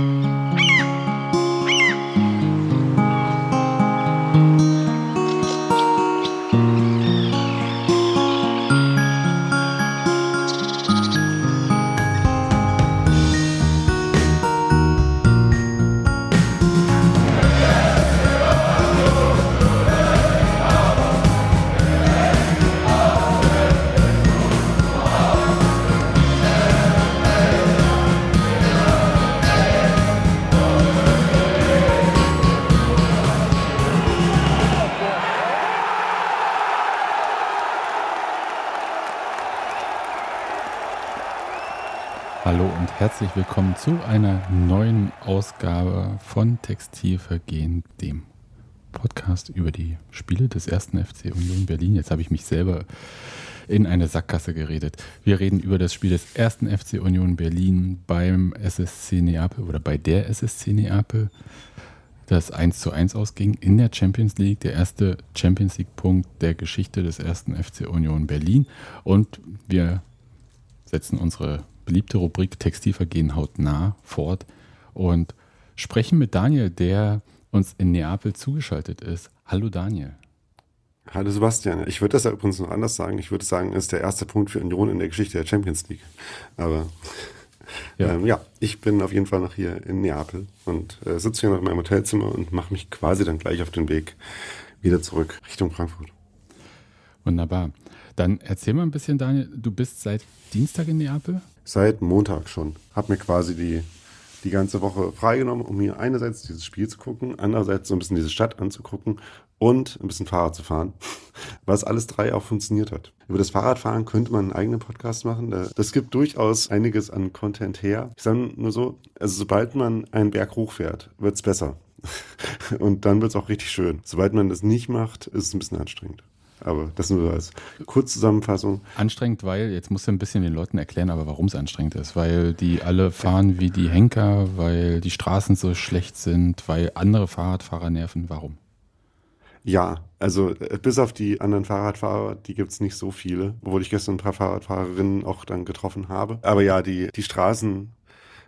Mm-hmm. Herzlich willkommen zu einer neuen Ausgabe von Textilvergehen, dem Podcast über die Spiele des ersten FC Union Berlin. Jetzt habe ich mich selber in eine Sackgasse geredet. Wir reden über das Spiel des ersten FC Union Berlin beim SSC Neapel oder bei der SSC Neapel, das 1 zu 1 ausging in der Champions League, der erste Champions League-Punkt der Geschichte des ersten FC Union Berlin. Und wir setzen unsere beliebte Rubrik Textilvergehen hautnah fort und sprechen mit Daniel, der uns in Neapel zugeschaltet ist. Hallo Daniel. Hallo Sebastian. Ich würde das ja übrigens noch anders sagen. Ich würde sagen, es ist der erste Punkt für Union in der Geschichte der Champions League. Aber ja, ähm, ja ich bin auf jeden Fall noch hier in Neapel und äh, sitze hier noch in meinem Hotelzimmer und mache mich quasi dann gleich auf den Weg wieder zurück Richtung Frankfurt. Wunderbar. Dann erzähl mal ein bisschen, Daniel. Du bist seit Dienstag in Neapel? Seit Montag schon. Hab mir quasi die, die ganze Woche freigenommen, um mir einerseits dieses Spiel zu gucken, andererseits so ein bisschen diese Stadt anzugucken und ein bisschen Fahrrad zu fahren, was alles drei auch funktioniert hat. Über das Fahrradfahren könnte man einen eigenen Podcast machen. Das gibt durchaus einiges an Content her. Ich sage nur so, also sobald man einen Berg hochfährt, wird's besser. Und dann wird's auch richtig schön. Sobald man das nicht macht, ist es ein bisschen anstrengend. Aber das nur als Kurzzusammenfassung. Anstrengend, weil, jetzt musst du ein bisschen den Leuten erklären, aber warum es anstrengend ist. Weil die alle fahren wie die Henker, weil die Straßen so schlecht sind, weil andere Fahrradfahrer nerven. Warum? Ja, also äh, bis auf die anderen Fahrradfahrer, die gibt es nicht so viele, obwohl ich gestern ein paar Fahrradfahrerinnen auch dann getroffen habe. Aber ja, die, die Straßen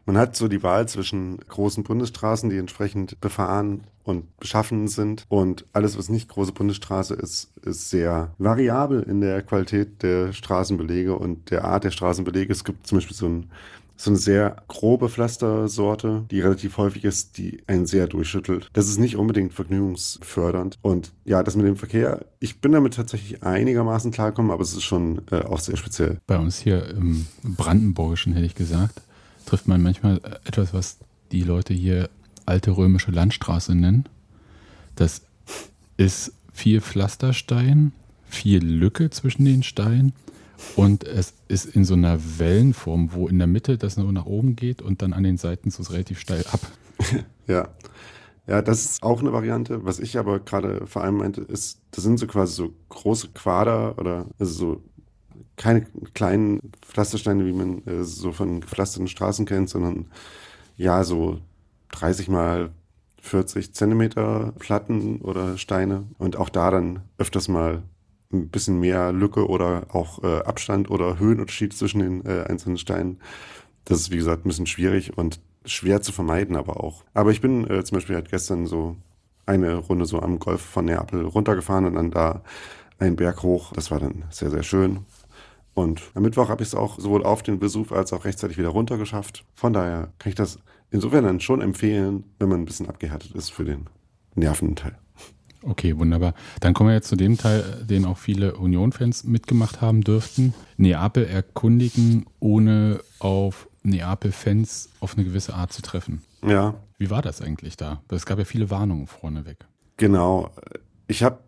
man hat so die Wahl zwischen großen Bundesstraßen, die entsprechend befahren und beschaffen sind. Und alles, was nicht große Bundesstraße ist, ist sehr variabel in der Qualität der Straßenbelege und der Art der Straßenbelege. Es gibt zum Beispiel so ein so eine sehr grobe Pflastersorte, die relativ häufig ist, die einen sehr durchschüttelt. Das ist nicht unbedingt vergnügungsfördernd. Und ja, das mit dem Verkehr, ich bin damit tatsächlich einigermaßen klargekommen, aber es ist schon äh, auch sehr speziell. Bei uns hier im Brandenburgischen hätte ich gesagt, trifft man manchmal etwas, was die Leute hier alte römische Landstraße nennen. Das ist viel Pflasterstein, viel Lücke zwischen den Steinen und es ist in so einer Wellenform, wo in der Mitte das nur nach oben geht und dann an den Seiten so relativ steil ab. Ja. Ja, das ist auch eine Variante. Was ich aber gerade vor allem meinte, ist, das sind so quasi so große Quader oder also so keine kleinen Pflastersteine, wie man äh, so von gepflasterten Straßen kennt, sondern ja, so 30 mal 40 Zentimeter Platten oder Steine und auch da dann öfters mal ein bisschen mehr Lücke oder auch äh, Abstand oder Höhenunterschied zwischen den äh, einzelnen Steinen. Das ist, wie gesagt, ein bisschen schwierig und schwer zu vermeiden, aber auch. Aber ich bin äh, zum Beispiel halt gestern so eine Runde so am Golf von Neapel runtergefahren und dann da einen Berg hoch. Das war dann sehr, sehr schön. Und am Mittwoch habe ich es auch sowohl auf den Besuch als auch rechtzeitig wieder runter geschafft. Von daher kann ich das insofern dann schon empfehlen, wenn man ein bisschen abgehärtet ist für den nervenden Teil. Okay, wunderbar. Dann kommen wir jetzt zu dem Teil, den auch viele Union-Fans mitgemacht haben dürften. Neapel erkundigen, ohne auf Neapel-Fans auf eine gewisse Art zu treffen. Ja. Wie war das eigentlich da? Es gab ja viele Warnungen vorneweg. Genau. Ich habe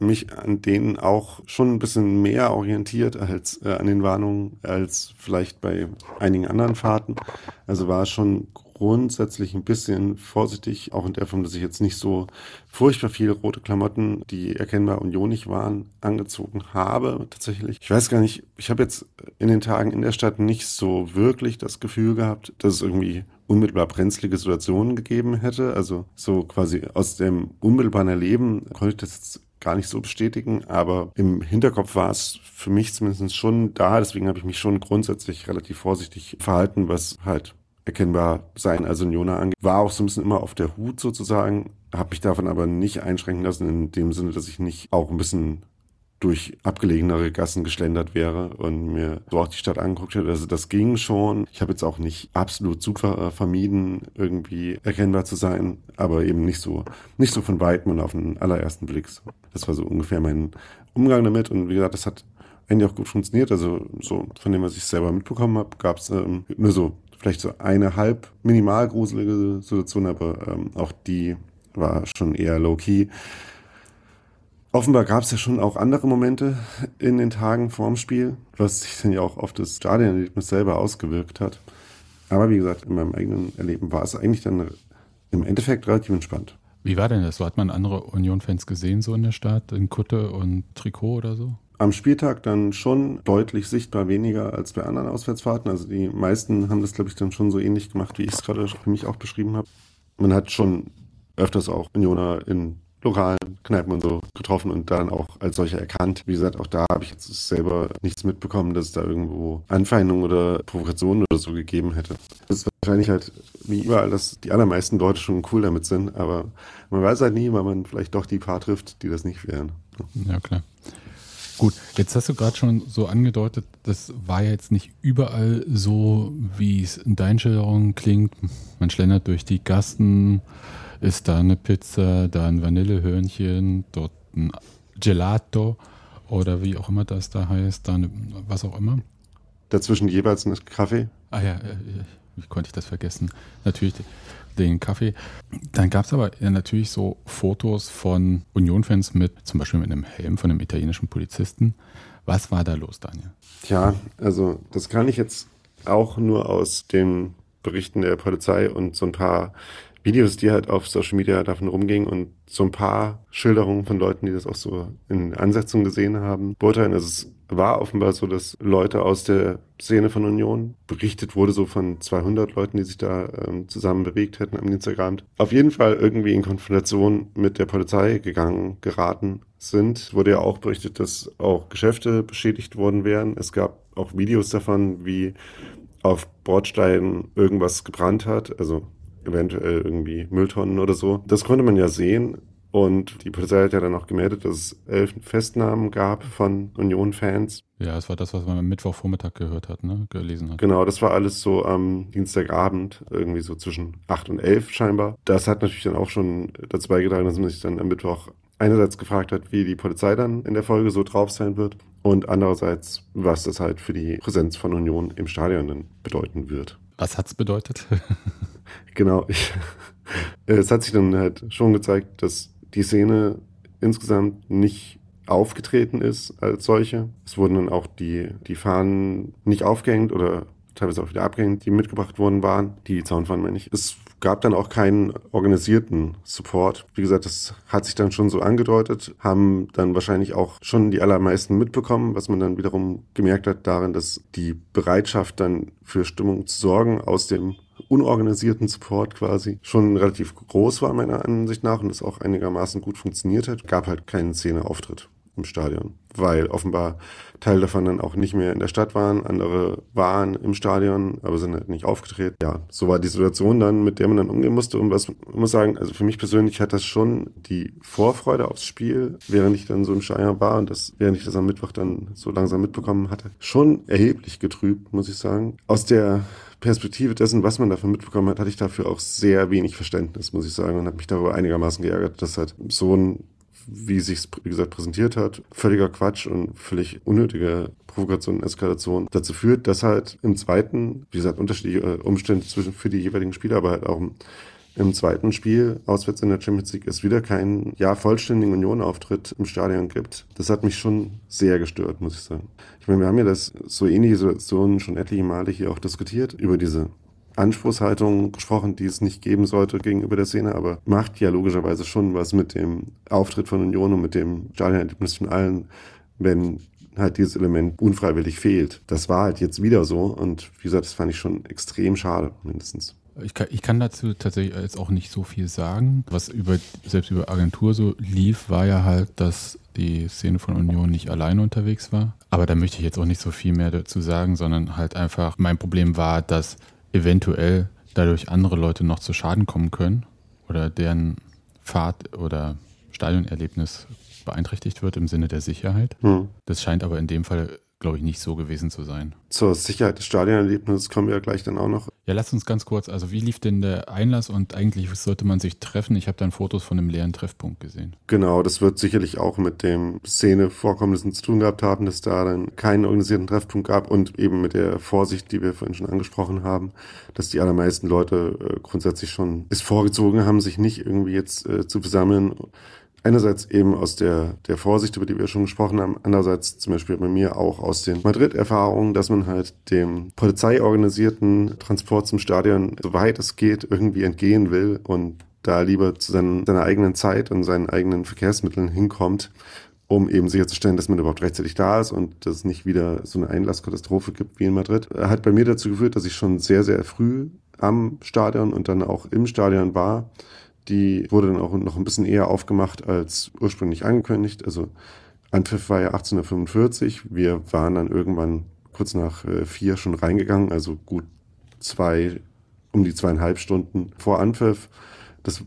mich an denen auch schon ein bisschen mehr orientiert als äh, an den Warnungen als vielleicht bei einigen anderen Fahrten. Also war schon grundsätzlich ein bisschen vorsichtig, auch in der Form, dass ich jetzt nicht so furchtbar viele rote Klamotten, die erkennbar unionig waren, angezogen habe tatsächlich. Ich weiß gar nicht, ich habe jetzt in den Tagen in der Stadt nicht so wirklich das Gefühl gehabt, dass es irgendwie unmittelbar brenzlige Situationen gegeben hätte. Also so quasi aus dem unmittelbaren Erleben konnte ich das jetzt gar nicht so bestätigen, aber im Hinterkopf war es für mich zumindest schon da. Deswegen habe ich mich schon grundsätzlich relativ vorsichtig verhalten, was halt erkennbar sein als Unioner angeht. War auch so ein bisschen immer auf der Hut sozusagen, habe mich davon aber nicht einschränken lassen, in dem Sinne, dass ich nicht auch ein bisschen durch abgelegenere Gassen geschlendert wäre und mir so auch die Stadt angeguckt hätte. Also das ging schon. Ich habe jetzt auch nicht absolut super vermieden, irgendwie erkennbar zu sein, aber eben nicht so, nicht so von weitem und auf den allerersten Blick. Das war so ungefähr mein Umgang damit. Und wie gesagt, das hat eigentlich auch gut funktioniert. Also so von dem, was ich selber mitbekommen habe, gab es ähm, nur so vielleicht so eine halb minimal gruselige Situation, aber ähm, auch die war schon eher low-key. Offenbar gab es ja schon auch andere Momente in den Tagen vorm Spiel, was sich dann ja auch auf das Stadionerlebnis selber ausgewirkt hat. Aber wie gesagt, in meinem eigenen Erleben war es eigentlich dann im Endeffekt relativ entspannt. Wie war denn das? So hat man andere Union-Fans gesehen, so in der Stadt, in Kutte und Trikot oder so? Am Spieltag dann schon deutlich sichtbar weniger als bei anderen Auswärtsfahrten. Also die meisten haben das, glaube ich, dann schon so ähnlich gemacht, wie ich es gerade für mich auch beschrieben habe. Man hat schon öfters auch Unioner in lokalen Kneipen und so getroffen und dann auch als solche erkannt. Wie gesagt, auch da habe ich jetzt selber nichts mitbekommen, dass es da irgendwo Anfeindungen oder Provokationen oder so gegeben hätte. Das ist wahrscheinlich halt wie überall, dass die allermeisten Leute schon cool damit sind, aber man weiß halt nie, weil man vielleicht doch die paar trifft, die das nicht wären. Ja, klar. Gut, jetzt hast du gerade schon so angedeutet, das war ja jetzt nicht überall so, wie es in deinen Schilderungen klingt. Man schlendert durch die Gassen, ist da eine Pizza, da ein Vanillehörnchen, dort ein Gelato oder wie auch immer das da heißt, da eine, was auch immer. Dazwischen jeweils ein Kaffee. Ah ja, wie konnte ich das vergessen? Natürlich den Kaffee. Dann gab es aber natürlich so Fotos von Union-Fans mit, zum Beispiel mit einem Helm von einem italienischen Polizisten. Was war da los, Daniel? Tja, also das kann ich jetzt auch nur aus den Berichten der Polizei und so ein paar Videos, die halt auf Social Media davon rumgingen und so ein paar Schilderungen von Leuten, die das auch so in Ansetzungen gesehen haben, beurteilen. Also es war offenbar so, dass Leute aus der Szene von Union berichtet wurde, so von 200 Leuten, die sich da ähm, zusammen bewegt hätten am Dienstagabend, auf jeden Fall irgendwie in Konfrontation mit der Polizei gegangen, geraten sind. Wurde ja auch berichtet, dass auch Geschäfte beschädigt worden wären. Es gab auch Videos davon, wie auf Bordsteinen irgendwas gebrannt hat, also eventuell irgendwie Mülltonnen oder so. Das konnte man ja sehen. Und die Polizei hat ja dann auch gemeldet, dass es elf Festnahmen gab von Union-Fans. Ja, das war das, was man am Mittwochvormittag gehört hat, ne? gelesen hat. Genau, das war alles so am Dienstagabend, irgendwie so zwischen acht und elf scheinbar. Das hat natürlich dann auch schon dazu beigetragen, dass man sich dann am Mittwoch einerseits gefragt hat, wie die Polizei dann in der Folge so drauf sein wird und andererseits, was das halt für die Präsenz von Union im Stadion dann bedeuten wird. Was hat's bedeutet? genau. Ich, es hat sich dann halt schon gezeigt, dass die Szene insgesamt nicht aufgetreten ist als solche. Es wurden dann auch die, die Fahnen nicht aufgehängt oder teilweise auch wieder abgehängt, die mitgebracht worden waren. Die Zaunfahnen meine ich. Es gab dann auch keinen organisierten Support. Wie gesagt, das hat sich dann schon so angedeutet, haben dann wahrscheinlich auch schon die allermeisten mitbekommen, was man dann wiederum gemerkt hat darin, dass die Bereitschaft dann für Stimmung zu sorgen aus dem unorganisierten Support quasi schon relativ groß war meiner Ansicht nach und das auch einigermaßen gut funktioniert hat. Gab halt keinen Szeneauftritt im Stadion, weil offenbar Teil davon dann auch nicht mehr in der Stadt waren, andere waren im Stadion, aber sind halt nicht aufgetreten. Ja, so war die Situation dann, mit der man dann umgehen musste. Und was ich muss sagen, also für mich persönlich hat das schon die Vorfreude aufs Spiel, während ich dann so im Stadion war und das, während ich das am Mittwoch dann so langsam mitbekommen hatte, schon erheblich getrübt, muss ich sagen. Aus der Perspektive dessen, was man davon mitbekommen hat, hatte ich dafür auch sehr wenig Verständnis, muss ich sagen, und habe mich darüber einigermaßen geärgert, dass halt so ein wie sich wie gesagt, präsentiert hat, völliger Quatsch und völlig unnötige Provokation und Eskalation dazu führt, dass halt im zweiten, wie gesagt, unterschiedliche Umstände zwischen für die jeweiligen Spieler, aber halt auch im zweiten Spiel auswärts in der Champions League es wieder keinen ja vollständigen Union-Auftritt im Stadion gibt. Das hat mich schon sehr gestört, muss ich sagen. Ich meine, wir haben ja das so ähnliche Situationen schon etliche Male hier auch diskutiert über diese Anspruchshaltung gesprochen, die es nicht geben sollte gegenüber der Szene, aber macht ja logischerweise schon was mit dem Auftritt von Union und mit dem Stadionerlebnis von allen, wenn halt dieses Element unfreiwillig fehlt. Das war halt jetzt wieder so und wie gesagt, das fand ich schon extrem schade, mindestens. Ich kann, ich kann dazu tatsächlich jetzt auch nicht so viel sagen. Was über, selbst über Agentur so lief, war ja halt, dass die Szene von Union nicht alleine unterwegs war. Aber da möchte ich jetzt auch nicht so viel mehr dazu sagen, sondern halt einfach, mein Problem war, dass eventuell dadurch andere Leute noch zu Schaden kommen können oder deren Fahrt oder Stadionerlebnis beeinträchtigt wird im Sinne der Sicherheit. Hm. Das scheint aber in dem Fall glaube ich, nicht so gewesen zu sein. Zur Sicherheit des Stadionerlebnisses kommen wir ja gleich dann auch noch. Ja, lass uns ganz kurz, also wie lief denn der Einlass und eigentlich sollte man sich treffen? Ich habe dann Fotos von einem leeren Treffpunkt gesehen. Genau, das wird sicherlich auch mit dem Szene-Vorkommnissen zu tun gehabt haben, dass da dann keinen organisierten Treffpunkt gab und eben mit der Vorsicht, die wir vorhin schon angesprochen haben, dass die allermeisten Leute äh, grundsätzlich schon es vorgezogen haben, sich nicht irgendwie jetzt äh, zu versammeln Einerseits eben aus der, der Vorsicht, über die wir schon gesprochen haben, andererseits zum Beispiel bei mir auch aus den Madrid-Erfahrungen, dass man halt dem polizeiorganisierten Transport zum Stadion, soweit es geht, irgendwie entgehen will und da lieber zu seinen, seiner eigenen Zeit und seinen eigenen Verkehrsmitteln hinkommt, um eben sicherzustellen, dass man überhaupt rechtzeitig da ist und dass es nicht wieder so eine Einlasskatastrophe gibt wie in Madrid. Hat bei mir dazu geführt, dass ich schon sehr, sehr früh am Stadion und dann auch im Stadion war die wurde dann auch noch ein bisschen eher aufgemacht als ursprünglich angekündigt. Also Anpfiff war ja 1845. Wir waren dann irgendwann kurz nach äh, vier schon reingegangen, also gut zwei, um die zweieinhalb Stunden vor Anpfiff. Das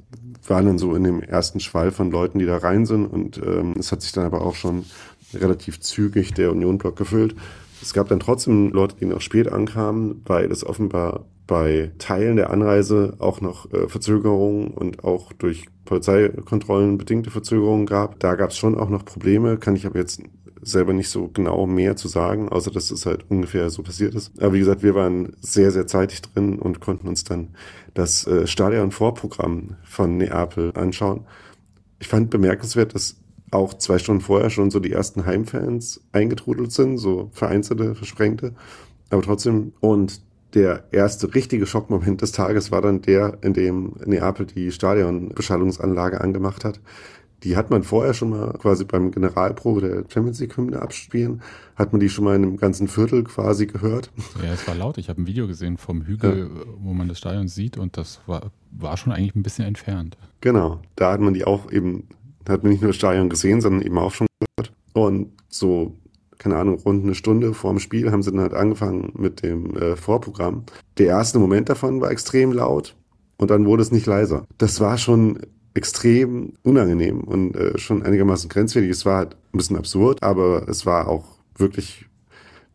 waren dann so in dem ersten Schwall von Leuten, die da rein sind. Und ähm, es hat sich dann aber auch schon relativ zügig der Unionblock gefüllt. Es gab dann trotzdem Leute, die noch spät ankamen, weil es offenbar bei Teilen der Anreise auch noch äh, Verzögerungen und auch durch Polizeikontrollen bedingte Verzögerungen gab. Da gab es schon auch noch Probleme, kann ich aber jetzt selber nicht so genau mehr zu sagen, außer dass es halt ungefähr so passiert ist. Aber wie gesagt, wir waren sehr, sehr zeitig drin und konnten uns dann das äh, Stadion-Vorprogramm von Neapel anschauen. Ich fand bemerkenswert, dass auch zwei Stunden vorher schon so die ersten Heimfans eingetrudelt sind, so vereinzelte, versprengte. Aber trotzdem, und der erste richtige Schockmoment des Tages war dann der, in dem Neapel die Stadionbeschallungsanlage angemacht hat. Die hat man vorher schon mal quasi beim Generalprobe der Champions League Hymne abspielen, hat man die schon mal in einem ganzen Viertel quasi gehört. Ja, es war laut. Ich habe ein Video gesehen vom Hügel, ja. wo man das Stadion sieht und das war, war schon eigentlich ein bisschen entfernt. Genau, da hat man die auch eben, hat man nicht nur das Stadion gesehen, sondern eben auch schon gehört. Und so keine Ahnung, rund eine Stunde vorm Spiel haben sie dann halt angefangen mit dem äh, Vorprogramm. Der erste Moment davon war extrem laut und dann wurde es nicht leiser. Das war schon extrem unangenehm und äh, schon einigermaßen grenzwertig. Es war halt ein bisschen absurd, aber es war auch wirklich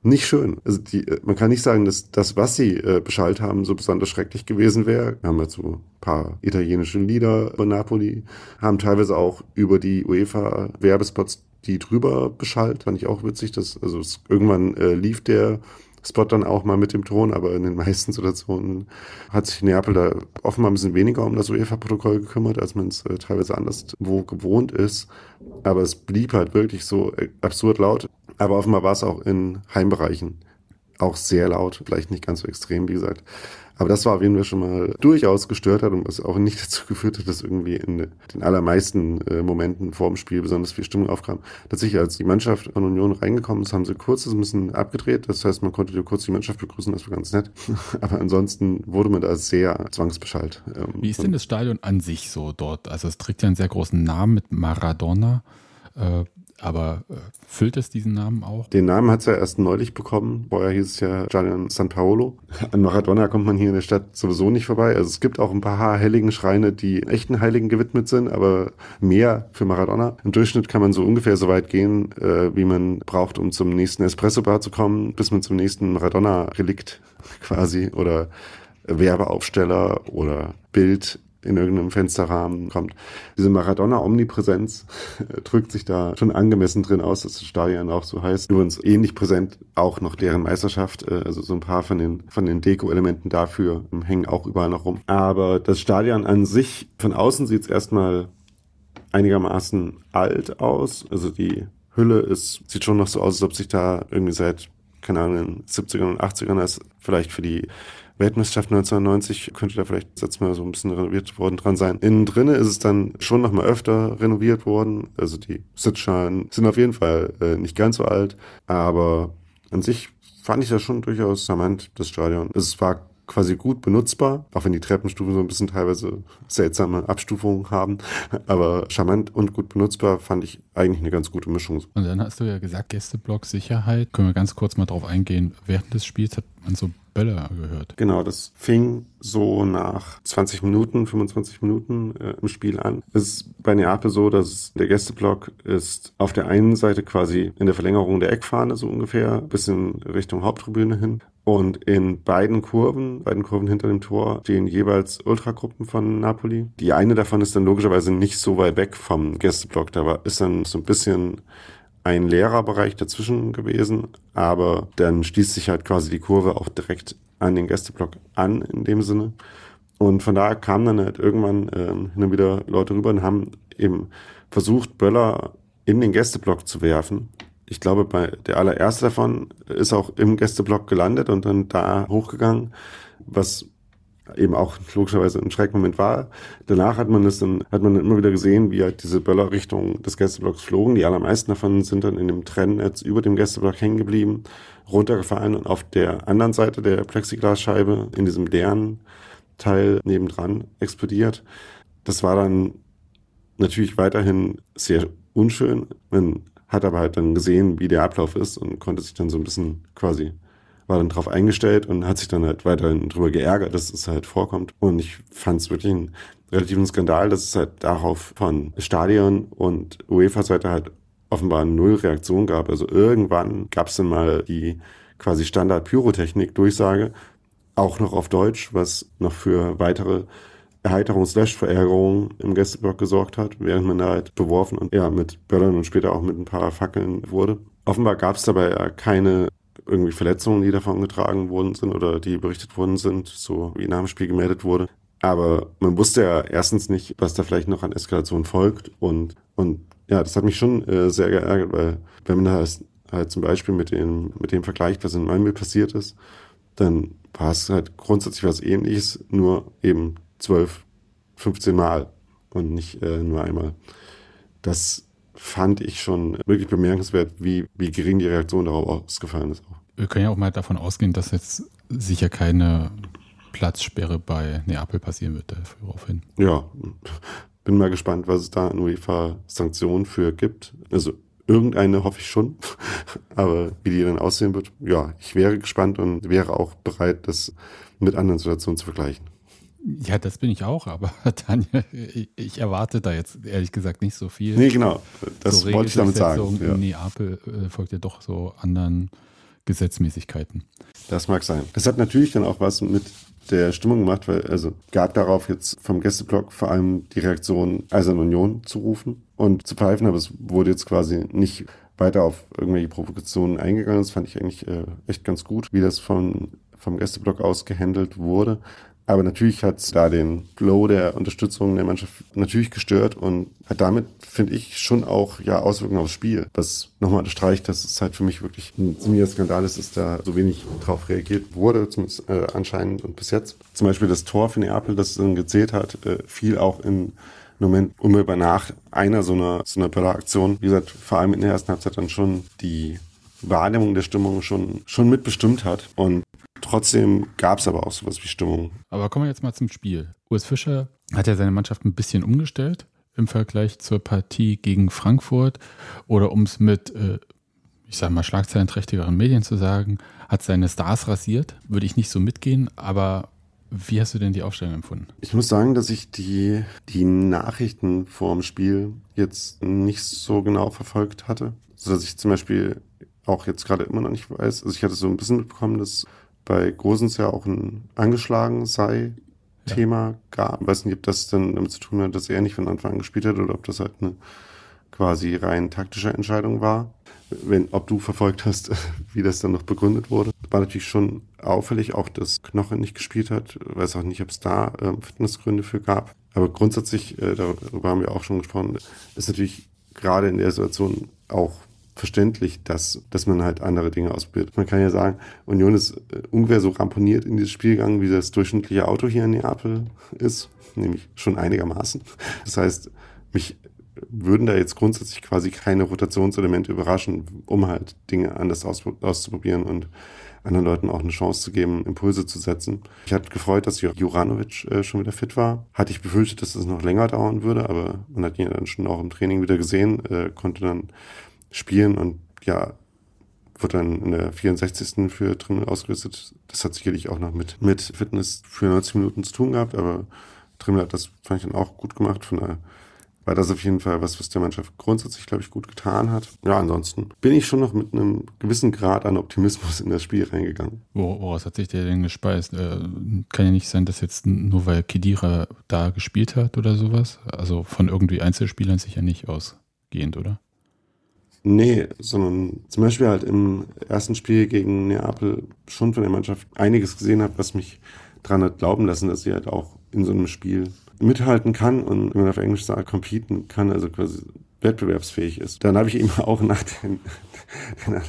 nicht schön. Also die, äh, man kann nicht sagen, dass das, was sie äh, beschallt haben, so besonders schrecklich gewesen wäre. Wir haben jetzt so ein paar italienische Lieder über Napoli, haben teilweise auch über die UEFA Werbespots die drüber beschallt. Fand ich auch witzig, dass also es, irgendwann äh, lief der Spot dann auch mal mit dem Ton, aber in den meisten Situationen hat sich Neapel da offenbar ein bisschen weniger um das UEFA-Protokoll gekümmert, als man es äh, teilweise anders wo gewohnt ist. Aber es blieb halt wirklich so äh, absurd laut. Aber offenbar war es auch in Heimbereichen auch sehr laut, vielleicht nicht ganz so extrem, wie gesagt. Aber das war auf jeden Fall schon mal durchaus gestört hat und was auch nicht dazu geführt hat, dass irgendwie in den allermeisten äh, Momenten vor dem Spiel besonders viel Stimmung aufkam. Tatsächlich, als die Mannschaft an Union reingekommen ist, haben sie kurz das ein bisschen abgedreht. Das heißt, man konnte kurz die Mannschaft begrüßen, das war ganz nett. Aber ansonsten wurde man da sehr zwangsbeschallt. Ähm, Wie ist denn das Stadion an sich so dort? Also es trägt ja einen sehr großen Namen mit Maradona. Äh, aber äh, füllt es diesen Namen auch? Den Namen hat es ja erst neulich bekommen. Vorher hieß es ja Stadion San Paolo. An Maradona kommt man hier in der Stadt sowieso nicht vorbei. Also es gibt auch ein paar heiligen Schreine, die echten Heiligen gewidmet sind, aber mehr für Maradona. Im Durchschnitt kann man so ungefähr so weit gehen, äh, wie man braucht, um zum nächsten Espresso-Bar zu kommen, bis man zum nächsten Maradona-Relikt quasi oder Werbeaufsteller oder Bild in irgendeinem Fensterrahmen kommt. Diese Maradona-Omnipräsenz drückt sich da schon angemessen drin aus, dass das Stadion auch so heißt. Übrigens ähnlich präsent auch noch deren Meisterschaft, äh, also so ein paar von den, von den Deko-Elementen dafür hängen auch überall noch rum. Aber das Stadion an sich, von außen sieht es erstmal einigermaßen alt aus. Also die Hülle ist, sieht schon noch so aus, als ob sich da irgendwie seit, keine Ahnung, 70ern und 80ern das vielleicht für die Weltmeisterschaft 1990 könnte da vielleicht jetzt mal so ein bisschen renoviert worden dran sein. Innen drinne ist es dann schon noch mal öfter renoviert worden. Also die Sitzschalen sind auf jeden Fall äh, nicht ganz so alt, aber an sich fand ich das schon durchaus charmant, das Stadion. Es war quasi gut benutzbar, auch wenn die Treppenstufen so ein bisschen teilweise seltsame Abstufungen haben. Aber charmant und gut benutzbar fand ich eigentlich eine ganz gute Mischung. Und dann hast du ja gesagt, Gästeblock Sicherheit. Können wir ganz kurz mal drauf eingehen. Während des Spiels hat man so Böller gehört. Genau, das fing so nach 20 Minuten, 25 Minuten äh, im Spiel an. Es ist bei Neapel so, dass der Gästeblock ist auf der einen Seite quasi in der Verlängerung der Eckfahne so ungefähr, bis in Richtung Haupttribüne hin. Und in beiden Kurven, beiden Kurven hinter dem Tor, stehen jeweils Ultragruppen von Napoli. Die eine davon ist dann logischerweise nicht so weit weg vom Gästeblock. Da ist dann so ein bisschen ein leerer Bereich dazwischen gewesen, aber dann schließt sich halt quasi die Kurve auch direkt an den Gästeblock an in dem Sinne. Und von da kamen dann halt irgendwann äh, hin und wieder Leute rüber und haben eben versucht, Böller in den Gästeblock zu werfen. Ich glaube, bei der allererste davon ist auch im Gästeblock gelandet und dann da hochgegangen, was eben auch logischerweise ein Schreckmoment war. Danach hat man es dann, hat man dann immer wieder gesehen, wie halt diese Böller Richtung des Gästeblocks flogen. Die allermeisten davon sind dann in dem Trennnetz über dem Gästeblock hängen geblieben, runtergefallen und auf der anderen Seite der Plexiglasscheibe in diesem leeren Teil nebendran explodiert. Das war dann natürlich weiterhin sehr unschön. Man hat aber halt dann gesehen, wie der Ablauf ist und konnte sich dann so ein bisschen quasi war dann drauf eingestellt und hat sich dann halt weiterhin drüber geärgert, dass es halt vorkommt. Und ich fand es wirklich einen relativen Skandal, dass es halt darauf von Stadion und UEFA-Seite halt offenbar null Reaktion gab. Also irgendwann gab es dann mal die quasi Standard-Pyrotechnik-Durchsage, auch noch auf Deutsch, was noch für weitere Erheiterung slash Verärgerung im Gästeblock gesorgt hat, während man da halt beworfen und ja, mit Böllern und später auch mit ein paar Fackeln wurde. Offenbar gab es dabei ja keine irgendwie Verletzungen, die davon getragen worden sind oder die berichtet worden sind, so wie nach dem Spiel gemeldet wurde. Aber man wusste ja erstens nicht, was da vielleicht noch an Eskalation folgt. Und, und ja, das hat mich schon äh, sehr geärgert, weil wenn man da halt, halt zum Beispiel mit dem, mit dem vergleicht, was in Malmö passiert ist, dann war es halt grundsätzlich was ähnliches, nur eben zwölf, 15 Mal und nicht äh, nur einmal. Das fand ich schon wirklich bemerkenswert, wie, wie gering die Reaktion darauf ausgefallen ist. Wir können ja auch mal davon ausgehen, dass jetzt sicher keine Platzsperre bei Neapel passieren wird daraufhin. Ja, bin mal gespannt, was es da an UEFA-Sanktionen für gibt. Also irgendeine hoffe ich schon, aber wie die dann aussehen wird, ja, ich wäre gespannt und wäre auch bereit, das mit anderen Situationen zu vergleichen. Ja, das bin ich auch, aber Tanja, ich erwarte da jetzt ehrlich gesagt nicht so viel. Nee, genau, das so wollte ich damit sagen. Ja. In Neapel äh, folgt ja doch so anderen Gesetzmäßigkeiten. Das mag sein. Das hat natürlich dann auch was mit der Stimmung gemacht, weil also gab darauf jetzt vom Gästeblock vor allem die Reaktion Eisern Union zu rufen und zu pfeifen, aber es wurde jetzt quasi nicht weiter auf irgendwelche Provokationen eingegangen. Das fand ich eigentlich äh, echt ganz gut, wie das von, vom Gästeblock aus gehandelt wurde. Aber natürlich hat es da den Flow der Unterstützung der Mannschaft natürlich gestört und hat damit, finde ich, schon auch ja Auswirkungen aufs Spiel. Was nochmal unterstreicht, dass es halt für mich wirklich ein ziemlicher Skandal ist, dass da so wenig drauf reagiert wurde, zumindest äh, anscheinend und bis jetzt. Zum Beispiel das Tor für Neapel, das dann gezählt hat, äh, fiel auch in Moment unmittelbar nach einer so einer, so einer Böller-Aktion. Wie gesagt, vor allem in der ersten Halbzeit dann schon die Wahrnehmung der Stimmung schon, schon mitbestimmt hat. Und Trotzdem gab es aber auch sowas wie Stimmung. Aber kommen wir jetzt mal zum Spiel. Urs Fischer hat ja seine Mannschaft ein bisschen umgestellt im Vergleich zur Partie gegen Frankfurt. Oder um es mit, äh, ich sag mal, schlagzeilenträchtigeren Medien zu sagen, hat seine Stars rasiert. Würde ich nicht so mitgehen, aber wie hast du denn die Aufstellung empfunden? Ich muss sagen, dass ich die, die Nachrichten vor dem Spiel jetzt nicht so genau verfolgt hatte. Sodass ich zum Beispiel auch jetzt gerade immer noch nicht weiß. Also ich hatte so ein bisschen mitbekommen, dass bei Gosens ja auch ein angeschlagen sei Thema ja. gab. Ich weiß nicht, ob das dann damit zu tun hat, dass er nicht von Anfang an gespielt hat oder ob das halt eine quasi rein taktische Entscheidung war. Wenn, ob du verfolgt hast, wie das dann noch begründet wurde. War natürlich schon auffällig, auch dass Knoche nicht gespielt hat. Ich weiß auch nicht, ob es da äh, Fitnessgründe für gab. Aber grundsätzlich, äh, darüber haben wir auch schon gesprochen, ist natürlich gerade in der Situation auch verständlich, dass, dass man halt andere Dinge ausprobiert. Man kann ja sagen, Union ist äh, ungefähr so ramponiert in dieses Spiel gegangen, wie das durchschnittliche Auto hier in Neapel ist, nämlich schon einigermaßen. Das heißt, mich würden da jetzt grundsätzlich quasi keine Rotationselemente überraschen, um halt Dinge anders auszuprobieren und anderen Leuten auch eine Chance zu geben, Impulse zu setzen. Ich hatte gefreut, dass Juranovic äh, schon wieder fit war. Hatte ich befürchtet, dass es noch länger dauern würde, aber man hat ihn dann schon auch im Training wieder gesehen, äh, konnte dann spielen und ja, wurde dann in der 64. für Trimmel ausgerüstet. Das hat sicherlich auch noch mit, mit Fitness für 90 Minuten zu tun gehabt, aber Trimmel hat das, fand ich dann auch gut gemacht. Von daher war das auf jeden Fall was, was der Mannschaft grundsätzlich, glaube ich, gut getan hat. Ja, ansonsten bin ich schon noch mit einem gewissen Grad an Optimismus in das Spiel reingegangen. Woraus hat sich der denn gespeist? Äh, kann ja nicht sein, dass jetzt nur weil Kedira da gespielt hat oder sowas. Also von irgendwie Einzelspielern sicher nicht ausgehend, oder? Nee, sondern zum Beispiel halt im ersten Spiel gegen Neapel schon von der Mannschaft einiges gesehen habe, was mich daran hat glauben lassen, dass sie halt auch in so einem Spiel mithalten kann und, wie man auf Englisch sagt, competen kann, also quasi wettbewerbsfähig ist. Dann habe ich eben auch nach den, den,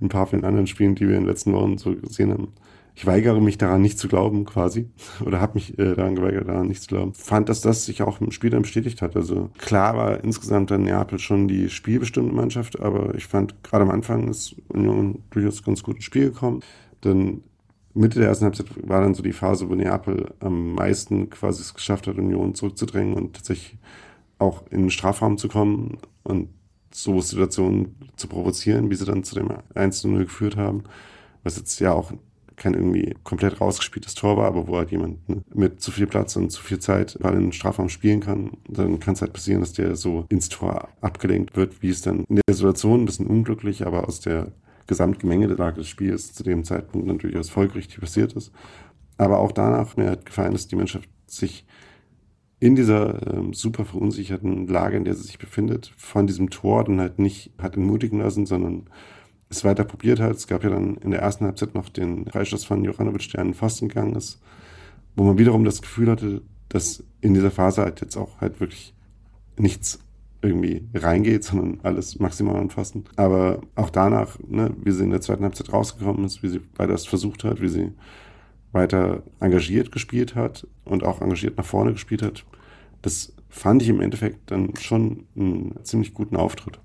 ein paar von den anderen Spielen, die wir in den letzten Wochen so gesehen haben, ich weigere mich daran nicht zu glauben, quasi, oder habe mich äh, daran geweigert, daran nicht zu glauben. Fand, dass das sich auch im Spiel dann bestätigt hat. Also klar war insgesamt dann Neapel schon die spielbestimmte Mannschaft, aber ich fand gerade am Anfang ist Union durchaus ganz gut ins Spiel gekommen. Dann Mitte der ersten Halbzeit war dann so die Phase, wo Neapel am meisten quasi es geschafft hat, Union zurückzudrängen und tatsächlich auch in den Strafraum zu kommen und so Situationen zu provozieren, wie sie dann zu dem 1-0 geführt haben, was jetzt ja auch kein irgendwie komplett rausgespieltes Tor war, aber wo halt jemand ne, mit zu viel Platz und zu viel Zeit Ball in den Strafraum spielen kann, dann kann es halt passieren, dass der so ins Tor abgelenkt wird, wie es dann in der Situation ein bisschen unglücklich, aber aus der Gesamtgemengelage des Spiels zu dem Zeitpunkt natürlich als folgerichtig passiert ist. Aber auch danach mir hat gefallen, dass die Mannschaft sich in dieser ähm, super verunsicherten Lage, in der sie sich befindet, von diesem Tor dann halt nicht hat entmutigen lassen, sondern es weiter probiert hat. Es gab ja dann in der ersten Halbzeit noch den Freistoß von Joranovic, der an den Pfosten gegangen ist, wo man wiederum das Gefühl hatte, dass in dieser Phase halt jetzt auch halt wirklich nichts irgendwie reingeht, sondern alles maximal anfassen. Aber auch danach, ne, wie sie in der zweiten Halbzeit rausgekommen ist, wie sie weiter es versucht hat, wie sie weiter engagiert gespielt hat und auch engagiert nach vorne gespielt hat, das fand ich im Endeffekt dann schon einen ziemlich guten Auftritt.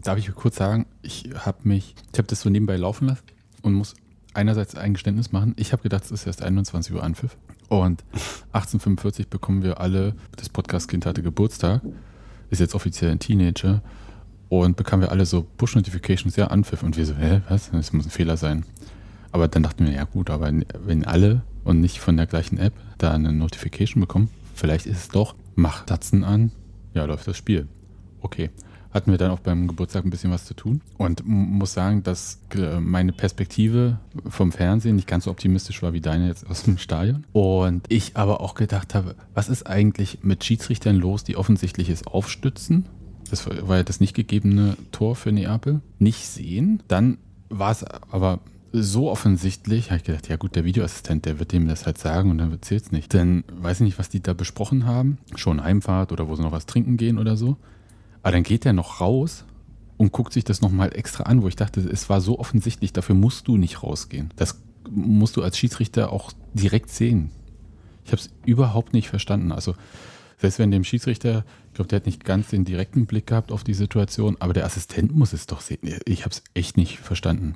Darf ich kurz sagen, ich habe mich, ich habe das so nebenbei laufen lassen und muss einerseits ein Geständnis machen. Ich habe gedacht, es ist erst 21 Uhr Anpfiff. Und 1845 bekommen wir alle, das Podcast-Kind hatte Geburtstag ist jetzt offiziell ein Teenager und bekamen wir alle so Push-Notifications, ja, Anpfiff. Und wir so, hä, was? Das muss ein Fehler sein. Aber dann dachten wir, ja gut, aber wenn alle und nicht von der gleichen App da eine Notification bekommen, vielleicht ist es doch, mach Tatzen an, ja, läuft das Spiel. Okay hatten wir dann auch beim Geburtstag ein bisschen was zu tun. Und muss sagen, dass äh, meine Perspektive vom Fernsehen nicht ganz so optimistisch war wie deine jetzt aus dem Stadion. Und ich aber auch gedacht habe, was ist eigentlich mit Schiedsrichtern los, die offensichtliches Aufstützen? Das war ja das nicht gegebene Tor für Neapel. Nicht sehen. Dann war es aber so offensichtlich, habe ich gedacht, ja gut, der Videoassistent, der wird dem das halt sagen und dann zählt es nicht. Denn weiß ich nicht, was die da besprochen haben. Schon Heimfahrt oder wo sie noch was trinken gehen oder so. Aber dann geht er noch raus und guckt sich das nochmal extra an, wo ich dachte, es war so offensichtlich, dafür musst du nicht rausgehen. Das musst du als Schiedsrichter auch direkt sehen. Ich habe es überhaupt nicht verstanden. Also selbst wenn dem Schiedsrichter, ich glaube, der hat nicht ganz den direkten Blick gehabt auf die Situation, aber der Assistent muss es doch sehen. Ich habe es echt nicht verstanden.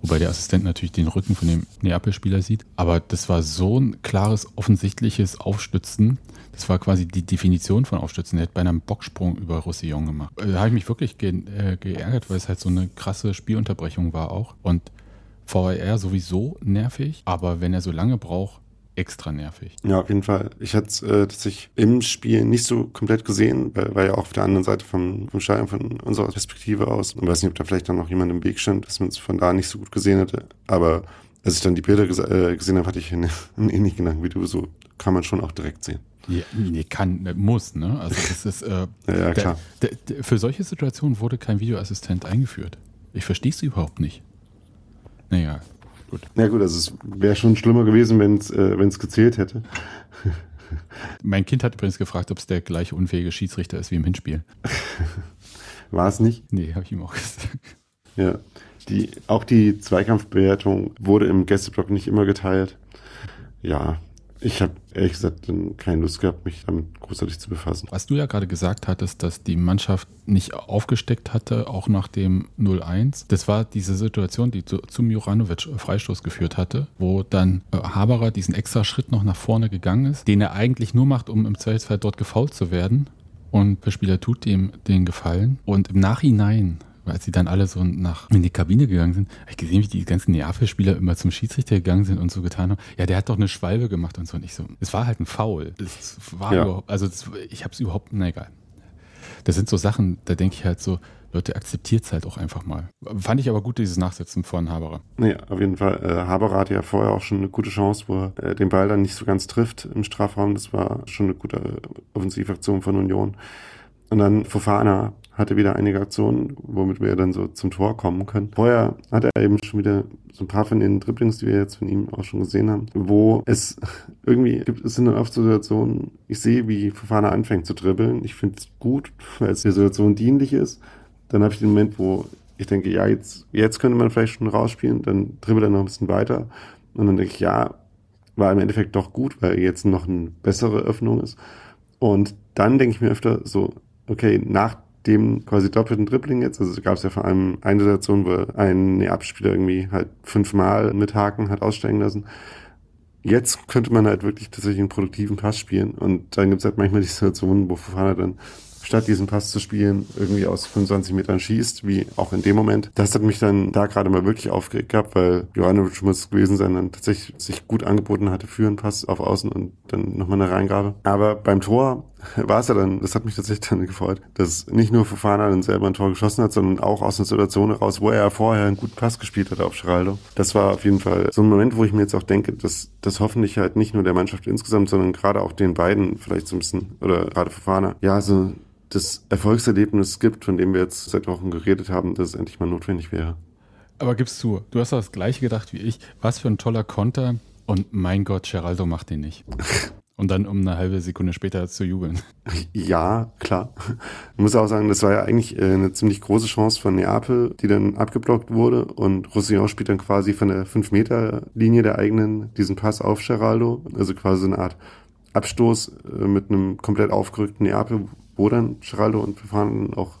Wobei der Assistent natürlich den Rücken von dem Neapel-Spieler sieht. Aber das war so ein klares, offensichtliches Aufstützen, das war quasi die Definition von Aufstützen. Er hat bei einem Bocksprung über Roussillon gemacht. Da habe ich mich wirklich ge äh, geärgert, weil es halt so eine krasse Spielunterbrechung war auch. Und VAR sowieso nervig, aber wenn er so lange braucht, extra nervig. Ja, auf jeden Fall. Ich hatte es äh, im Spiel nicht so komplett gesehen, weil, weil ja auch auf der anderen Seite vom, vom Stadion von unserer Perspektive aus. Ich weiß nicht, ob da vielleicht dann noch jemand im Weg stand, dass man es von da nicht so gut gesehen hätte. Aber als ich dann die Bilder ges äh, gesehen habe, hatte ich einen, einen ähnlichen Gedanken wie du. So kann man schon auch direkt sehen. Ja, nee, kann, muss, ne? Also das ist äh, ja, ja, klar. Der, der, für solche Situationen wurde kein Videoassistent eingeführt. Ich verstehe es überhaupt nicht. Naja, gut. Ja gut, also es wäre schon schlimmer gewesen, wenn es äh, gezählt hätte. mein Kind hat übrigens gefragt, ob es der gleiche unfähige Schiedsrichter ist wie im Hinspiel. War es nicht? Nee, habe ich ihm auch gesagt. Ja, die, auch die Zweikampfbewertung wurde im Gästeblock nicht immer geteilt. Ja, ich habe ehrlich gesagt keine Lust gehabt, mich damit großartig zu befassen. Was du ja gerade gesagt hattest, dass die Mannschaft nicht aufgesteckt hatte, auch nach dem 0-1, das war diese Situation, die zu, zum Juranovic Freistoß geführt hatte, wo dann äh, Haberer diesen extra Schritt noch nach vorne gegangen ist, den er eigentlich nur macht, um im Zweifelsfall dort gefault zu werden. Und der Spieler tut ihm den Gefallen. Und im Nachhinein als sie dann alle so nach in die Kabine gegangen sind, habe ich gesehen, wie die ganzen Neapel-Spieler immer zum Schiedsrichter gegangen sind und so getan haben. Ja, der hat doch eine Schwalbe gemacht und so. Und ich so, es war halt ein Foul. Es war Ja. überhaupt, also es, ich habe es überhaupt, na egal. Das sind so Sachen, da denke ich halt so, Leute, akzeptiert es halt auch einfach mal. Fand ich aber gut, dieses Nachsetzen von Haberer. Nee, auf jeden Fall. Äh, Haberer hatte ja vorher auch schon eine gute Chance, wo er äh, den Ball dann nicht so ganz trifft im Strafraum. Das war schon eine gute äh, Offensivaktion von Union. Und dann Fofana hatte wieder einige Aktionen, womit wir dann so zum Tor kommen können. Vorher hatte er eben schon wieder so ein paar von den Dribblings, die wir jetzt von ihm auch schon gesehen haben, wo es irgendwie gibt, es sind dann oft Situationen, ich sehe, wie Fofana anfängt zu dribbeln. Ich finde es gut, weil es der Situation dienlich ist. Dann habe ich den Moment, wo ich denke, ja, jetzt, jetzt könnte man vielleicht schon rausspielen, dann dribbelt er noch ein bisschen weiter. Und dann denke ich, ja, war im Endeffekt doch gut, weil jetzt noch eine bessere Öffnung ist. Und dann denke ich mir öfter so, okay, nach dem quasi doppelten Dribbling jetzt, also gab es ja vor allem eine Situation, wo ein Neapel-Spieler irgendwie halt fünfmal mit Haken hat aussteigen lassen. Jetzt könnte man halt wirklich tatsächlich einen produktiven Pass spielen. Und dann gibt es halt manchmal die Situationen, wo Fofana dann statt diesen Pass zu spielen, irgendwie aus 25 Metern schießt, wie auch in dem Moment. Das hat mich dann da gerade mal wirklich aufgeregt gehabt, weil Jovanovic muss es gewesen sein, dann tatsächlich sich gut angeboten hatte für einen Pass auf Außen und dann nochmal eine Reingabe. Aber beim Tor war es ja dann, das hat mich tatsächlich dann gefreut, dass nicht nur Fofana dann selber ein Tor geschossen hat, sondern auch aus einer Situation heraus, wo er ja vorher einen guten Pass gespielt hat auf Geraldo. Das war auf jeden Fall so ein Moment, wo ich mir jetzt auch denke, dass das hoffentlich halt nicht nur der Mannschaft insgesamt, sondern gerade auch den beiden vielleicht so ein bisschen, oder gerade Fofana, ja, so das Erfolgserlebnis gibt, von dem wir jetzt seit Wochen geredet haben, dass es endlich mal notwendig wäre. Aber gib's zu, du hast das gleiche gedacht wie ich. Was für ein toller Konter und mein Gott, Geraldo macht den nicht. Und dann um eine halbe Sekunde später zu jubeln. Ja, klar. Ich muss auch sagen, das war ja eigentlich äh, eine ziemlich große Chance von Neapel, die dann abgeblockt wurde und Roussillon spielt dann quasi von der 5-Meter-Linie der eigenen diesen Pass auf Geraldo, also quasi so eine Art Abstoß äh, mit einem komplett aufgerückten Neapel, wo dann Geraldo und Fofana auch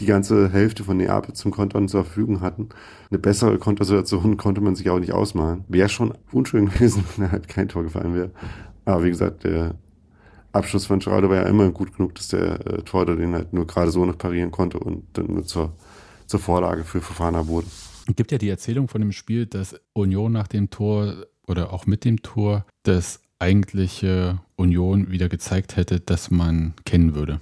die ganze Hälfte von Neapel zum Kontern zur Verfügung hatten. Eine bessere Kontersituation konnte man sich auch nicht ausmalen. Wäre schon unschön gewesen, wenn halt kein Tor gefallen wäre. Aber wie gesagt, der Abschluss von Geraldo war ja immer gut genug, dass der äh, Torhüter den halt nur gerade so noch parieren konnte und dann nur zur, zur Vorlage für Fofana wurde. Es gibt ja die Erzählung von dem Spiel, dass Union nach dem Tor oder auch mit dem Tor das eigentliche Union wieder gezeigt hätte, dass man kennen würde.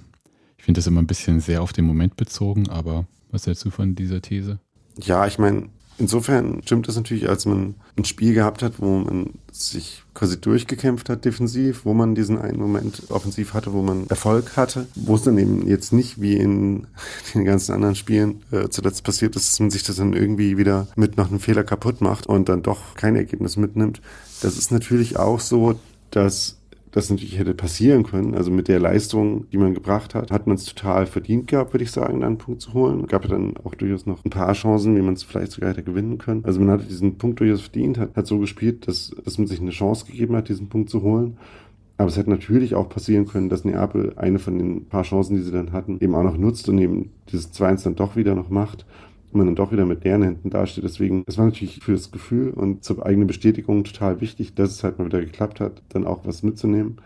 Ich finde das immer ein bisschen sehr auf den Moment bezogen, aber was hältst du von dieser These? Ja, ich meine, insofern stimmt es natürlich, als man ein Spiel gehabt hat, wo man sich quasi durchgekämpft hat defensiv, wo man diesen einen Moment offensiv hatte, wo man Erfolg hatte, wo es dann eben jetzt nicht wie in den ganzen anderen Spielen äh, zuletzt passiert ist, dass man sich das dann irgendwie wieder mit noch einem Fehler kaputt macht und dann doch kein Ergebnis mitnimmt. Das ist natürlich auch so, dass das natürlich hätte passieren können. Also mit der Leistung, die man gebracht hat, hat man es total verdient gehabt, würde ich sagen, einen Punkt zu holen. Gab ja dann auch durchaus noch ein paar Chancen, wie man es vielleicht sogar hätte gewinnen können. Also man hat diesen Punkt durchaus verdient, hat, hat so gespielt, dass, dass man sich eine Chance gegeben hat, diesen Punkt zu holen. Aber es hätte natürlich auch passieren können, dass Neapel eine von den paar Chancen, die sie dann hatten, eben auch noch nutzt und eben dieses 2-1 dann doch wieder noch macht man dann doch wieder mit leeren Händen dasteht. Deswegen, es war natürlich für das Gefühl und zur eigenen Bestätigung total wichtig, dass es halt mal wieder geklappt hat, dann auch was mitzunehmen.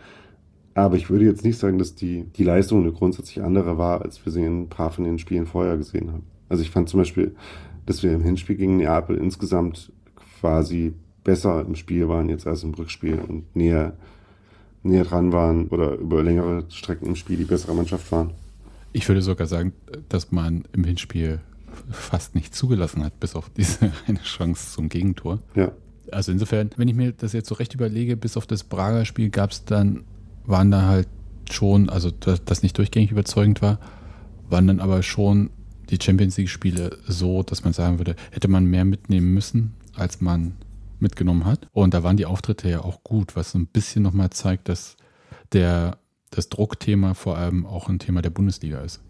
Aber ich würde jetzt nicht sagen, dass die, die Leistung eine grundsätzlich andere war, als wir sie in ein paar von den Spielen vorher gesehen haben. Also ich fand zum Beispiel, dass wir im Hinspiel gegen Neapel insgesamt quasi besser im Spiel waren jetzt als im Rückspiel und näher, näher dran waren oder über längere Strecken im Spiel die bessere Mannschaft waren. Ich würde sogar sagen, dass man im Hinspiel fast nicht zugelassen hat, bis auf diese eine Chance zum Gegentor. Ja. Also insofern, wenn ich mir das jetzt so recht überlege, bis auf das Prager Spiel gab es dann, waren da halt schon, also das, nicht durchgängig überzeugend war, waren dann aber schon die Champions League Spiele so, dass man sagen würde, hätte man mehr mitnehmen müssen, als man mitgenommen hat. Und da waren die Auftritte ja auch gut, was so ein bisschen nochmal zeigt, dass der, das Druckthema vor allem auch ein Thema der Bundesliga ist.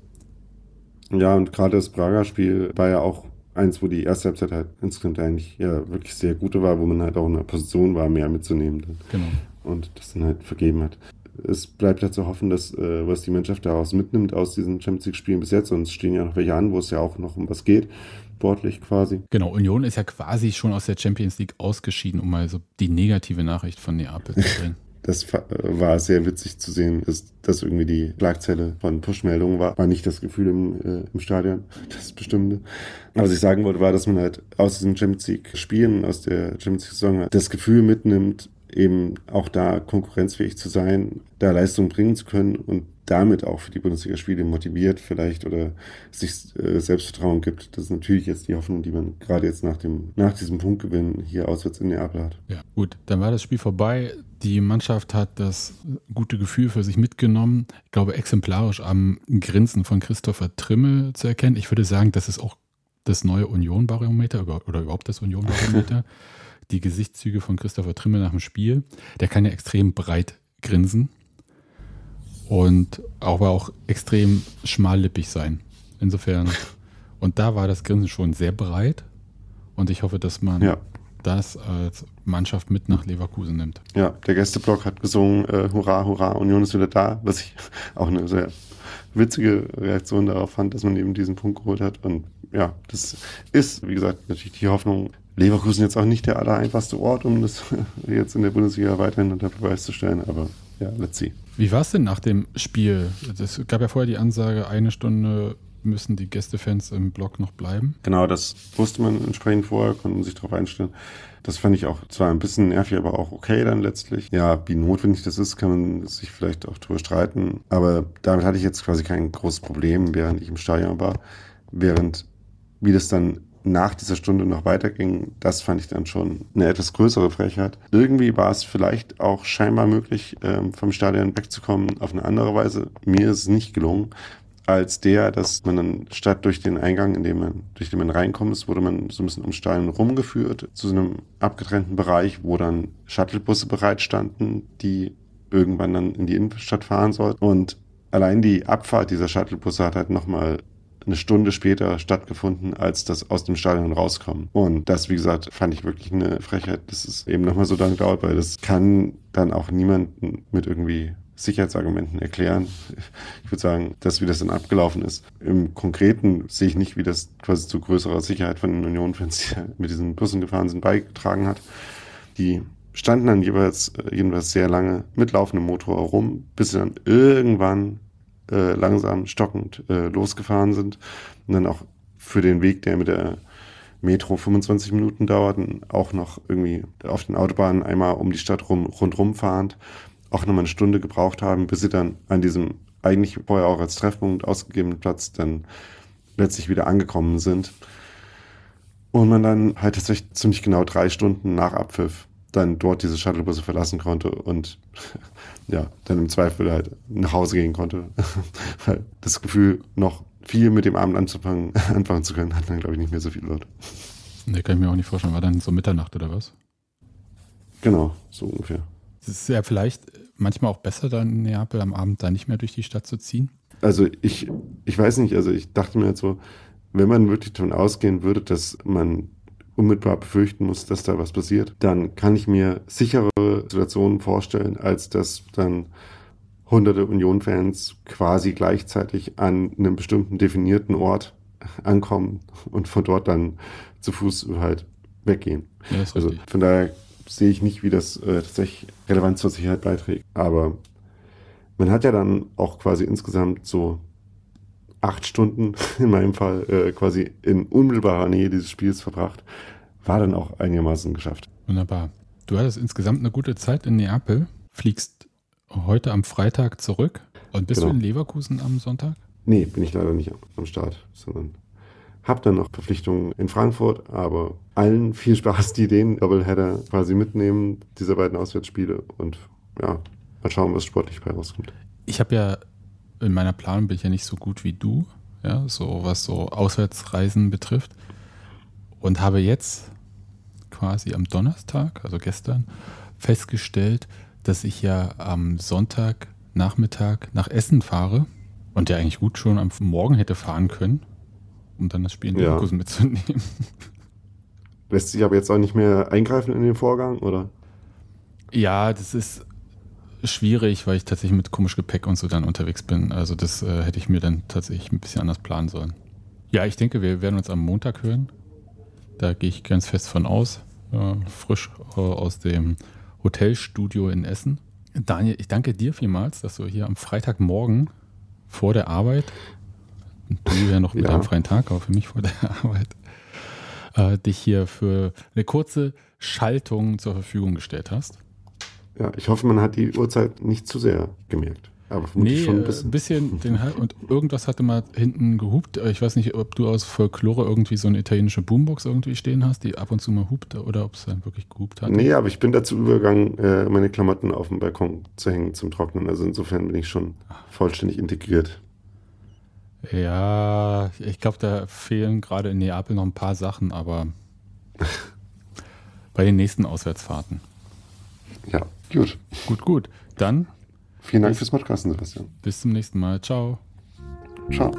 Ja, und gerade das Prager Spiel war ja auch eins, wo die erste Halbzeit halt insgesamt eigentlich ja wirklich sehr gute war, wo man halt auch in der Position war, mehr mitzunehmen. Dann. Genau. Und das dann halt vergeben hat. Es bleibt ja zu hoffen, dass äh, was die Mannschaft daraus mitnimmt aus diesen Champions League Spielen bis jetzt, und es stehen ja noch welche an, wo es ja auch noch um was geht, sportlich quasi. Genau, Union ist ja quasi schon aus der Champions League ausgeschieden, um mal so die negative Nachricht von Neapel zu bringen. das war sehr witzig zu sehen, dass das irgendwie die Schlagzeile von Push-Meldungen war. War nicht das Gefühl im, äh, im Stadion, das Bestimmte. Aber was ich sagen wollte, war, dass man halt aus diesen Champions League-Spielen, aus der Champions League-Saison das Gefühl mitnimmt, eben auch da konkurrenzfähig zu sein, da Leistung bringen zu können und damit auch für die Bundesliga-Spiele motiviert vielleicht oder sich äh, Selbstvertrauen gibt. Das ist natürlich jetzt die Hoffnung, die man gerade jetzt nach, dem, nach diesem Punktgewinn hier auswärts in Neapel hat. Ja, gut, dann war das Spiel vorbei. Die Mannschaft hat das gute Gefühl für sich mitgenommen. Ich glaube, exemplarisch am Grinsen von Christopher Trimmel zu erkennen. Ich würde sagen, das ist auch das neue Union-Barometer oder überhaupt das Union-Barometer. die Gesichtszüge von Christopher Trimmel nach dem Spiel. Der kann ja extrem breit grinsen und aber auch extrem schmallippig sein. Insofern, und da war das Grinsen schon sehr breit und ich hoffe, dass man ja. Das als Mannschaft mit nach Leverkusen nimmt. Ja, der Gästeblock hat gesungen, äh, Hurra, Hurra, Union ist wieder da, was ich auch eine sehr witzige Reaktion darauf fand, dass man eben diesen Punkt geholt hat. Und ja, das ist, wie gesagt, natürlich die Hoffnung. Leverkusen jetzt auch nicht der allereinfachste Ort, um das jetzt in der Bundesliga weiterhin unter Beweis zu stellen, aber ja, let's see. Wie war es denn nach dem Spiel? Es gab ja vorher die Ansage, eine Stunde müssen die Gästefans im Block noch bleiben. Genau, das wusste man entsprechend vorher, konnten sich darauf einstellen. Das fand ich auch zwar ein bisschen nervig, aber auch okay dann letztlich. Ja, wie notwendig das ist, kann man sich vielleicht auch drüber streiten. Aber damit hatte ich jetzt quasi kein großes Problem, während ich im Stadion war. Während, wie das dann nach dieser Stunde noch weiterging, das fand ich dann schon eine etwas größere Frechheit. Irgendwie war es vielleicht auch scheinbar möglich, ähm, vom Stadion wegzukommen auf eine andere Weise. Mir ist es nicht gelungen, als der, dass man dann statt durch den Eingang, in dem man, durch den man reinkommt, ist, wurde man so ein bisschen um Stadion rumgeführt zu so einem abgetrennten Bereich, wo dann Shuttlebusse bereitstanden, die irgendwann dann in die Innenstadt fahren sollten. Und allein die Abfahrt dieser Shuttlebusse hat halt nochmal eine Stunde später stattgefunden, als das aus dem Stadion rauskommen. Und das, wie gesagt, fand ich wirklich eine Frechheit, dass es eben nochmal so lange dauert, weil das kann dann auch niemanden mit irgendwie Sicherheitsargumenten erklären. Ich würde sagen, das, wie das dann abgelaufen ist. Im Konkreten sehe ich nicht, wie das quasi zu größerer Sicherheit von den Union-Fans, die mit diesen Bussen gefahren sind, beigetragen hat. Die standen dann jeweils, äh, jedenfalls sehr lange mit laufendem Motor rum, bis sie dann irgendwann äh, langsam stockend äh, losgefahren sind und dann auch für den Weg, der mit der Metro 25 Minuten dauert, auch noch irgendwie auf den Autobahnen einmal um die Stadt rum, rundrum fahrend, auch nochmal eine Stunde gebraucht haben, bis sie dann an diesem eigentlich vorher auch als Treffpunkt ausgegebenen Platz dann letztlich wieder angekommen sind. Und man dann halt tatsächlich ziemlich genau drei Stunden nach Abpfiff dann dort diese Shuttlebusse verlassen konnte und ja, dann im Zweifel halt nach Hause gehen konnte. Weil das Gefühl, noch viel mit dem Abend anzufangen, anfangen zu können, hat dann, glaube ich, nicht mehr so viele Leute. Ne, kann ich mir auch nicht vorstellen. War dann so Mitternacht oder was? Genau, so ungefähr. Es ist ja vielleicht manchmal auch besser, dann in Neapel am Abend da nicht mehr durch die Stadt zu ziehen. Also ich, ich weiß nicht, also ich dachte mir jetzt so, wenn man wirklich davon ausgehen würde, dass man unmittelbar befürchten muss, dass da was passiert, dann kann ich mir sichere Situationen vorstellen, als dass dann hunderte Union-Fans quasi gleichzeitig an einem bestimmten definierten Ort ankommen und von dort dann zu Fuß halt weggehen. Ja, also von daher sehe ich nicht, wie das äh, tatsächlich relevant zur Sicherheit beiträgt. Aber man hat ja dann auch quasi insgesamt so acht Stunden in meinem Fall äh, quasi in unmittelbarer Nähe dieses Spiels verbracht. War dann auch einigermaßen geschafft. Wunderbar. Du hattest insgesamt eine gute Zeit in Neapel, fliegst heute am Freitag zurück und bist genau. du in Leverkusen am Sonntag? Nee, bin ich leider nicht am Start, sondern habe dann noch Verpflichtungen in Frankfurt, aber allen viel Spaß, die den Doubleheader quasi mitnehmen, diese beiden Auswärtsspiele und ja, mal schauen, was sportlich bei rauskommt. Ich habe ja in meiner Planung bin ich ja nicht so gut wie du, ja, so was so Auswärtsreisen betrifft. Und habe jetzt quasi am Donnerstag, also gestern, festgestellt, dass ich ja am Sonntagnachmittag nach Essen fahre und ja eigentlich gut schon am Morgen hätte fahren können, um dann das Spiel in Leverkusen ja. mitzunehmen. Lässt sich aber jetzt auch nicht mehr eingreifen in den Vorgang, oder? Ja, das ist schwierig, weil ich tatsächlich mit komisch Gepäck und so dann unterwegs bin. Also das äh, hätte ich mir dann tatsächlich ein bisschen anders planen sollen. Ja, ich denke, wir werden uns am Montag hören. Da gehe ich ganz fest von aus. Äh, frisch äh, aus dem Hotelstudio in Essen. Daniel, ich danke dir vielmals, dass du hier am Freitagmorgen vor der Arbeit, du ja noch mit Ja. einem freien Tag, aber für mich vor der Arbeit, äh, dich hier für eine kurze Schaltung zur Verfügung gestellt hast. Ja, ich hoffe, man hat die Uhrzeit nicht zu sehr gemerkt. Aber Nee, schon ein äh, bisschen. bisschen den und irgendwas hatte mal hinten gehupt. Äh, Ich weiß nicht, ob du aus Folklore irgendwie so eine italienische Boombox irgendwie stehen hast, die ab und zu mal hupt oder ob es dann wirklich gehupt hat. Nee, aber ich bin dazu übergegangen, äh, meine Klamotten auf dem Balkon zu hängen zum Trocknen. Also insofern bin ich schon vollständig integriert. Ja, ich glaube, da fehlen gerade in Neapel noch ein paar Sachen, aber bei den nächsten Auswärtsfahrten. Ja, gut. Gut, gut. Dann Vielen Dank fürs Podcasten, Sebastian. bis zum nächsten Mal. Ciao. Ciao.